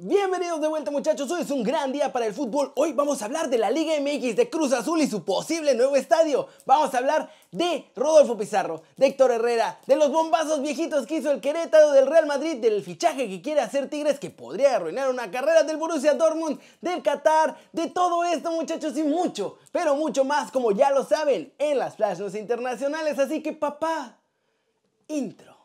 Bienvenidos de vuelta muchachos, hoy es un gran día para el fútbol. Hoy vamos a hablar de la Liga MX de Cruz Azul y su posible nuevo estadio. Vamos a hablar de Rodolfo Pizarro, de Héctor Herrera, de los bombazos viejitos que hizo el Querétaro del Real Madrid, del fichaje que quiere hacer Tigres que podría arruinar una carrera del Borussia Dortmund, del Qatar, de todo esto muchachos y mucho, pero mucho más como ya lo saben en las flashes internacionales. Así que papá, intro.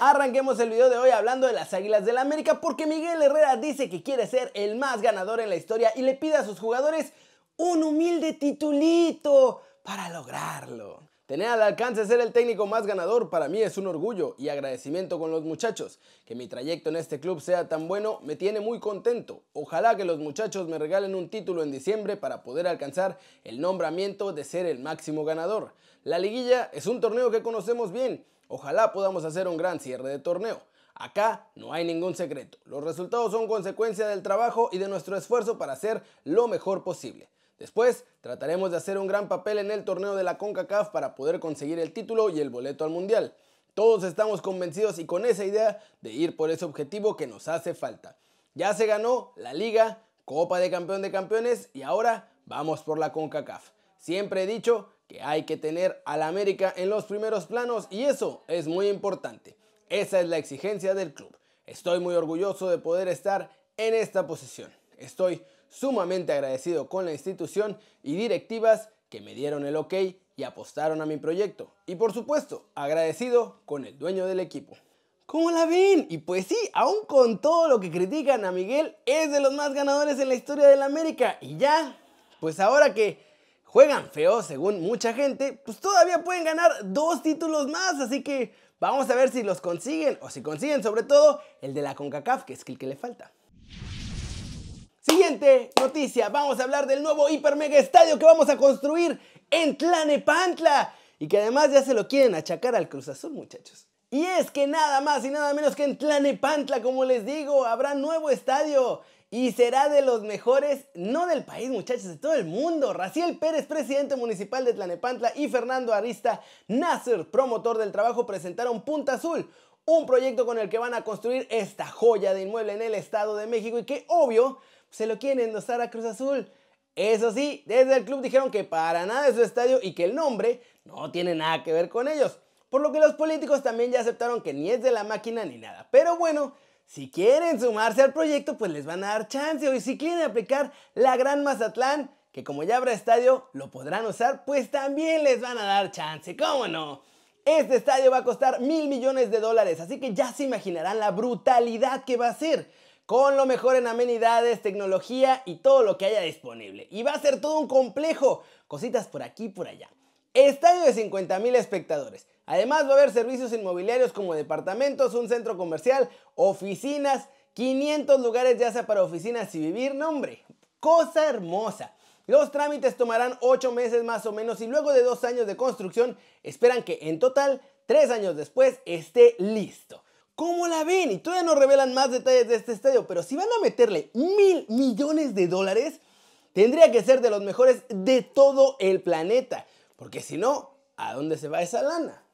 Arranquemos el video de hoy hablando de las Águilas del la América porque Miguel Herrera dice que quiere ser el más ganador en la historia y le pide a sus jugadores un humilde titulito para lograrlo. Tener al alcance ser el técnico más ganador para mí es un orgullo y agradecimiento con los muchachos. Que mi trayecto en este club sea tan bueno me tiene muy contento. Ojalá que los muchachos me regalen un título en diciembre para poder alcanzar el nombramiento de ser el máximo ganador. La liguilla es un torneo que conocemos bien. Ojalá podamos hacer un gran cierre de torneo. Acá no hay ningún secreto. Los resultados son consecuencia del trabajo y de nuestro esfuerzo para hacer lo mejor posible. Después trataremos de hacer un gran papel en el torneo de la CONCACAF para poder conseguir el título y el boleto al Mundial. Todos estamos convencidos y con esa idea de ir por ese objetivo que nos hace falta. Ya se ganó la Liga, Copa de Campeón de Campeones y ahora vamos por la CONCACAF. Siempre he dicho que hay que tener a la América en los primeros planos y eso es muy importante. Esa es la exigencia del club. Estoy muy orgulloso de poder estar en esta posición. Estoy sumamente agradecido con la institución y directivas que me dieron el ok y apostaron a mi proyecto. Y por supuesto, agradecido con el dueño del equipo. ¿Cómo la ven? Y pues sí, aún con todo lo que critican a Miguel, es de los más ganadores en la historia de la América. Y ya, pues ahora que juegan feo según mucha gente, pues todavía pueden ganar dos títulos más. Así que vamos a ver si los consiguen o si consiguen sobre todo el de la CONCACAF, que es el que le falta. Siguiente noticia, vamos a hablar del nuevo hiper mega estadio que vamos a construir en Tlanepantla y que además ya se lo quieren achacar al Cruz Azul, muchachos. Y es que nada más y nada menos que en Tlanepantla, como les digo, habrá nuevo estadio y será de los mejores, no del país, muchachos, de todo el mundo. Raciel Pérez, presidente municipal de Tlanepantla, y Fernando Arista Nasser, promotor del trabajo, presentaron Punta Azul, un proyecto con el que van a construir esta joya de inmueble en el Estado de México y que, obvio, se lo quieren endosar a Cruz Azul. Eso sí, desde el club dijeron que para nada es su estadio y que el nombre no tiene nada que ver con ellos. Por lo que los políticos también ya aceptaron que ni es de la máquina ni nada. Pero bueno, si quieren sumarse al proyecto, pues les van a dar chance. O si quieren aplicar la Gran Mazatlán, que como ya habrá estadio, lo podrán usar, pues también les van a dar chance. ¿Cómo no? Este estadio va a costar mil millones de dólares, así que ya se imaginarán la brutalidad que va a ser con lo mejor en amenidades, tecnología y todo lo que haya disponible. Y va a ser todo un complejo, cositas por aquí y por allá. Estadio de 50 mil espectadores. Además va a haber servicios inmobiliarios como departamentos, un centro comercial, oficinas, 500 lugares ya sea para oficinas y vivir. No hombre, cosa hermosa. Los trámites tomarán 8 meses más o menos y luego de 2 años de construcción esperan que en total 3 años después esté listo. ¿Cómo la ven? Y todavía no revelan más detalles de este estadio, pero si van a meterle mil millones de dólares, tendría que ser de los mejores de todo el planeta. Porque si no, ¿a dónde se va esa lana?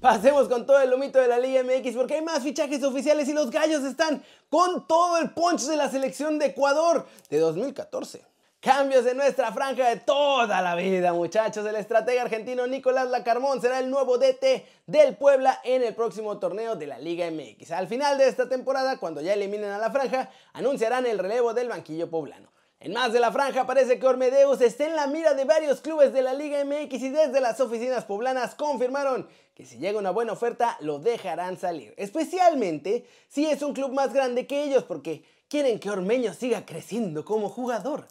Pasemos con todo el humito de la Liga MX porque hay más fichajes oficiales y los gallos están con todo el punch de la selección de Ecuador de 2014. Cambios en nuestra franja de toda la vida, muchachos. El estratega argentino Nicolás Lacarmón será el nuevo DT del Puebla en el próximo torneo de la Liga MX. Al final de esta temporada, cuando ya eliminen a la franja, anunciarán el relevo del banquillo poblano. En más de la franja parece que Ormedeus está en la mira de varios clubes de la Liga MX y desde las oficinas poblanas confirmaron que si llega una buena oferta lo dejarán salir. Especialmente si es un club más grande que ellos porque quieren que Ormeño siga creciendo como jugador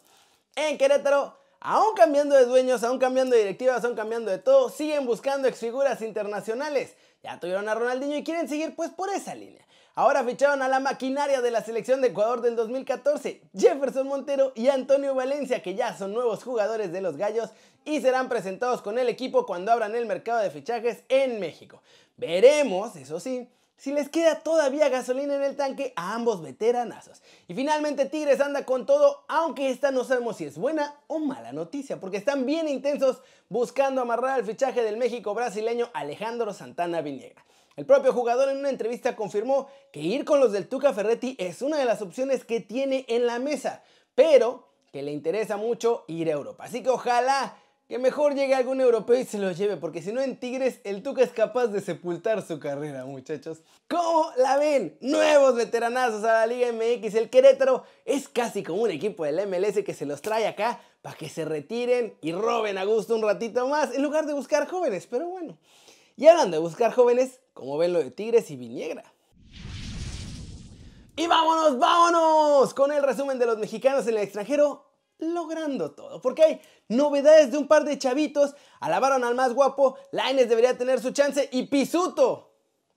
en Querétaro, aún cambiando de dueños, aún cambiando de directivas, aún cambiando de todo, siguen buscando exfiguras internacionales. Ya tuvieron a Ronaldinho y quieren seguir pues por esa línea. Ahora ficharon a la maquinaria de la selección de Ecuador del 2014, Jefferson Montero y Antonio Valencia, que ya son nuevos jugadores de los Gallos y serán presentados con el equipo cuando abran el mercado de fichajes en México. Veremos, eso sí, si les queda todavía gasolina en el tanque a ambos veteranazos. Y finalmente Tigres anda con todo, aunque esta no sabemos si es buena o mala noticia, porque están bien intensos buscando amarrar el fichaje del México brasileño Alejandro Santana Viniegra. El propio jugador en una entrevista confirmó que ir con los del Tuca Ferretti es una de las opciones que tiene en la mesa, pero que le interesa mucho ir a Europa. Así que ojalá que mejor llegue algún europeo y se lo lleve, porque si no en Tigres el Tuca es capaz de sepultar su carrera, muchachos. ¿Cómo la ven? Nuevos veteranazos a la Liga MX. El Querétaro es casi como un equipo del MLS que se los trae acá para que se retiren y roben a gusto un ratito más, en lugar de buscar jóvenes, pero bueno. Y hablando de buscar jóvenes, como ven lo de Tigres y Viniegra. Y vámonos, vámonos con el resumen de los mexicanos en el extranjero logrando todo. Porque hay novedades de un par de chavitos. Alabaron al más guapo. Laines debería tener su chance. Y Pisuto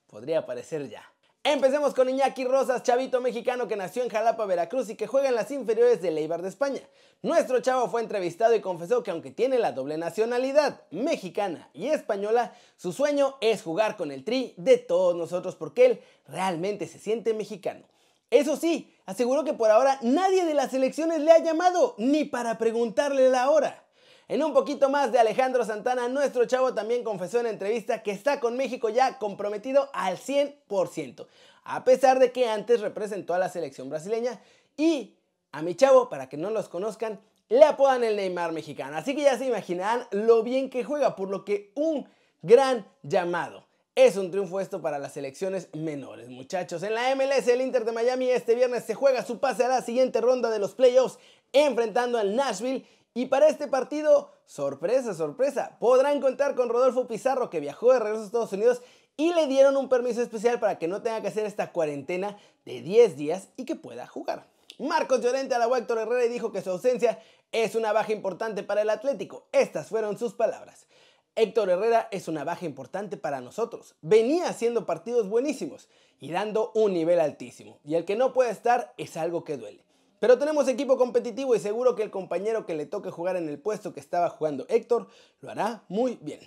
podría aparecer ya. Empecemos con Iñaki Rosas, chavito mexicano que nació en Jalapa, Veracruz y que juega en las inferiores de Leibar de España. Nuestro chavo fue entrevistado y confesó que aunque tiene la doble nacionalidad mexicana y española, su sueño es jugar con el tri de todos nosotros porque él realmente se siente mexicano. Eso sí, aseguró que por ahora nadie de las elecciones le ha llamado ni para preguntarle la hora. En un poquito más de Alejandro Santana, nuestro chavo también confesó en entrevista que está con México ya comprometido al 100%, a pesar de que antes representó a la selección brasileña y a mi chavo, para que no los conozcan, le apodan el Neymar mexicano. Así que ya se imaginarán lo bien que juega, por lo que un gran llamado. Es un triunfo esto para las selecciones menores, muchachos. En la MLS, el Inter de Miami este viernes se juega su pase a la siguiente ronda de los playoffs, enfrentando al Nashville. Y para este partido, sorpresa, sorpresa, podrán contar con Rodolfo Pizarro, que viajó de regreso a Estados Unidos y le dieron un permiso especial para que no tenga que hacer esta cuarentena de 10 días y que pueda jugar. Marcos Llorente a Héctor Herrera y dijo que su ausencia es una baja importante para el Atlético. Estas fueron sus palabras. Héctor Herrera es una baja importante para nosotros. Venía haciendo partidos buenísimos y dando un nivel altísimo. Y el que no puede estar es algo que duele. Pero tenemos equipo competitivo y seguro que el compañero que le toque jugar en el puesto que estaba jugando Héctor lo hará muy bien.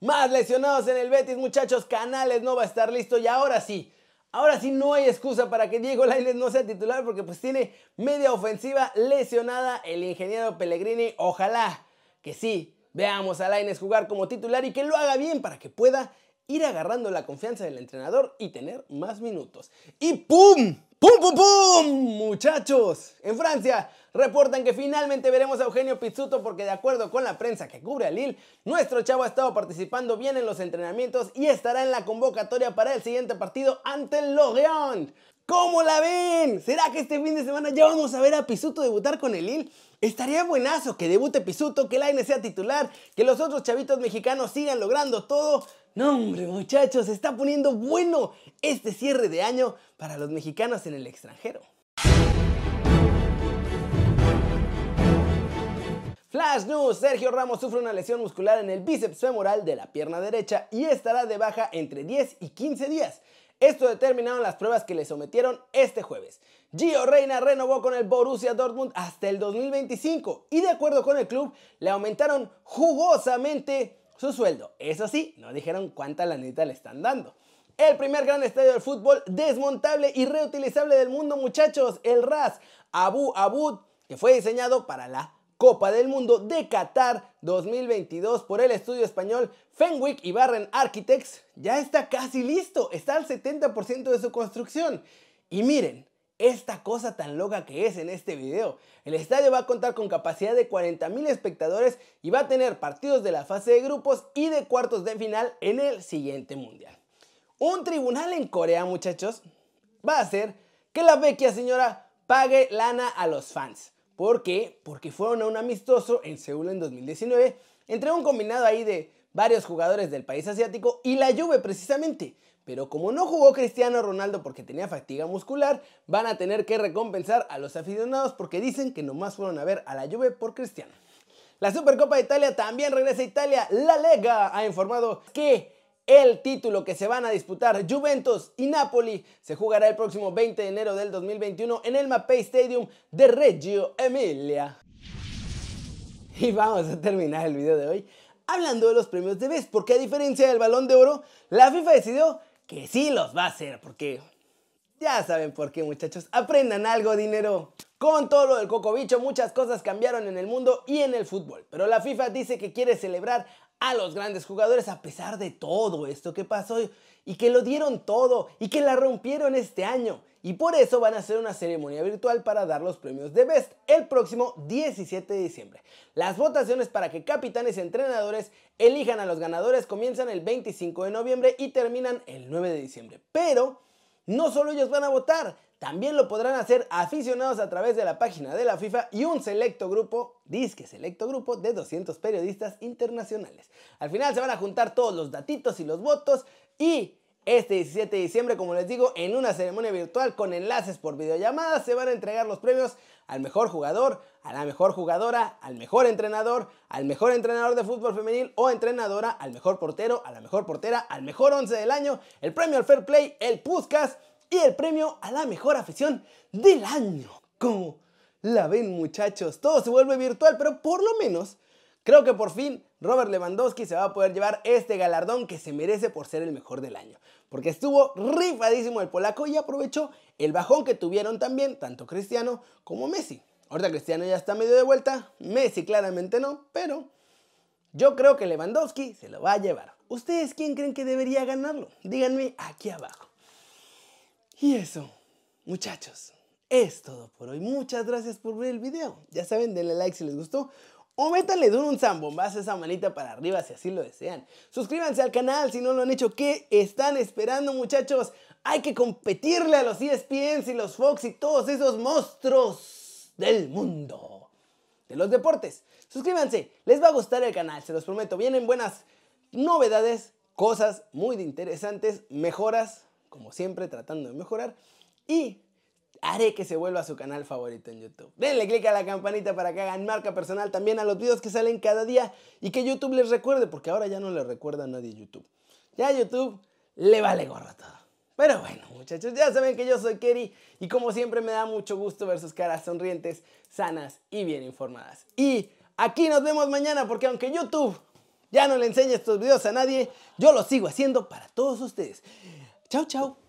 Más lesionados en el Betis, muchachos. Canales no va a estar listo y ahora sí. Ahora sí no hay excusa para que Diego Lainez no sea titular porque pues tiene media ofensiva lesionada el ingeniero Pellegrini. Ojalá que sí Veamos a Laines jugar como titular y que lo haga bien para que pueda ir agarrando la confianza del entrenador y tener más minutos. Y ¡pum! ¡Pum, pum, pum! Muchachos, en Francia reportan que finalmente veremos a Eugenio Pizzuto porque de acuerdo con la prensa que cubre a Lille, nuestro chavo ha estado participando bien en los entrenamientos y estará en la convocatoria para el siguiente partido ante el Lorient. ¿Cómo la ven? ¿Será que este fin de semana ya vamos a ver a Pisuto debutar con el Lille? Estaría buenazo que debute Pisuto, que Laine sea titular, que los otros chavitos mexicanos sigan logrando todo. No, hombre, muchachos, se está poniendo bueno este cierre de año para los mexicanos en el extranjero. Flash News, Sergio Ramos sufre una lesión muscular en el bíceps femoral de la pierna derecha y estará de baja entre 10 y 15 días. Esto determinaron las pruebas que le sometieron este jueves. Gio Reina renovó con el Borussia Dortmund hasta el 2025 y de acuerdo con el club le aumentaron jugosamente su sueldo. Eso sí, no dijeron cuánta lanita le están dando. El primer gran estadio del fútbol desmontable y reutilizable del mundo, muchachos, el RAS Abu Abud, que fue diseñado para la Copa del Mundo de Qatar 2022 por el estudio español Fenwick y Barren Architects ya está casi listo, está al 70% de su construcción. Y miren, esta cosa tan loca que es en este video. El estadio va a contar con capacidad de 40.000 espectadores y va a tener partidos de la fase de grupos y de cuartos de final en el siguiente mundial. Un tribunal en Corea, muchachos, va a hacer que la vecchia señora pague lana a los fans. ¿Por qué? Porque fueron a un amistoso en Seúl en 2019 entre un combinado ahí de varios jugadores del país asiático y la Juve precisamente. Pero como no jugó Cristiano Ronaldo porque tenía fatiga muscular, van a tener que recompensar a los aficionados porque dicen que nomás fueron a ver a la Juve por Cristiano. La Supercopa de Italia también regresa a Italia. La Lega ha informado que el título que se van a disputar Juventus y Napoli se jugará el próximo 20 de enero del 2021 en el Mapei Stadium de Reggio Emilia. Y vamos a terminar el video de hoy hablando de los premios de Best, porque a diferencia del Balón de Oro, la FIFA decidió que sí los va a hacer, porque ya saben por qué muchachos, aprendan algo dinero. Con todo lo del cocobicho muchas cosas cambiaron en el mundo y en el fútbol, pero la FIFA dice que quiere celebrar a los grandes jugadores a pesar de todo esto que pasó y que lo dieron todo y que la rompieron este año. Y por eso van a hacer una ceremonia virtual para dar los premios de Best el próximo 17 de diciembre. Las votaciones para que capitanes y entrenadores elijan a los ganadores comienzan el 25 de noviembre y terminan el 9 de diciembre. Pero no solo ellos van a votar, también lo podrán hacer aficionados a través de la página de la FIFA y un selecto grupo, disque selecto grupo, de 200 periodistas internacionales. Al final se van a juntar todos los datitos y los votos y este 17 de diciembre, como les digo, en una ceremonia virtual con enlaces por videollamada, se van a entregar los premios al mejor jugador, a la mejor jugadora, al mejor entrenador, al mejor entrenador de fútbol femenil o entrenadora, al mejor portero, a la mejor portera, al mejor once del año, el premio al Fair Play, el Puskas y el premio a la mejor afición del año. Como la ven muchachos, todo se vuelve virtual, pero por lo menos Creo que por fin Robert Lewandowski se va a poder llevar este galardón que se merece por ser el mejor del año. Porque estuvo rifadísimo el polaco y aprovechó el bajón que tuvieron también tanto Cristiano como Messi. Ahorita Cristiano ya está medio de vuelta, Messi claramente no, pero yo creo que Lewandowski se lo va a llevar. ¿Ustedes quién creen que debería ganarlo? Díganme aquí abajo. Y eso, muchachos, es todo por hoy. Muchas gracias por ver el video. Ya saben, denle like si les gustó. O métanle duro un zambombazo esa manita para arriba si así lo desean. Suscríbanse al canal si no lo han hecho. ¿Qué están esperando muchachos? Hay que competirle a los ESPNs y los Fox y todos esos monstruos del mundo. De los deportes. Suscríbanse, les va a gustar el canal, se los prometo. Vienen buenas novedades, cosas muy interesantes, mejoras, como siempre tratando de mejorar. Y haré que se vuelva a su canal favorito en YouTube. Denle click a la campanita para que hagan marca personal también a los videos que salen cada día y que YouTube les recuerde, porque ahora ya no le recuerda a nadie YouTube. Ya YouTube le vale gorra todo. Pero bueno, muchachos, ya saben que yo soy Kerry y como siempre me da mucho gusto ver sus caras sonrientes, sanas y bien informadas. Y aquí nos vemos mañana porque aunque YouTube ya no le enseña estos videos a nadie, yo los sigo haciendo para todos ustedes. Chao, chao.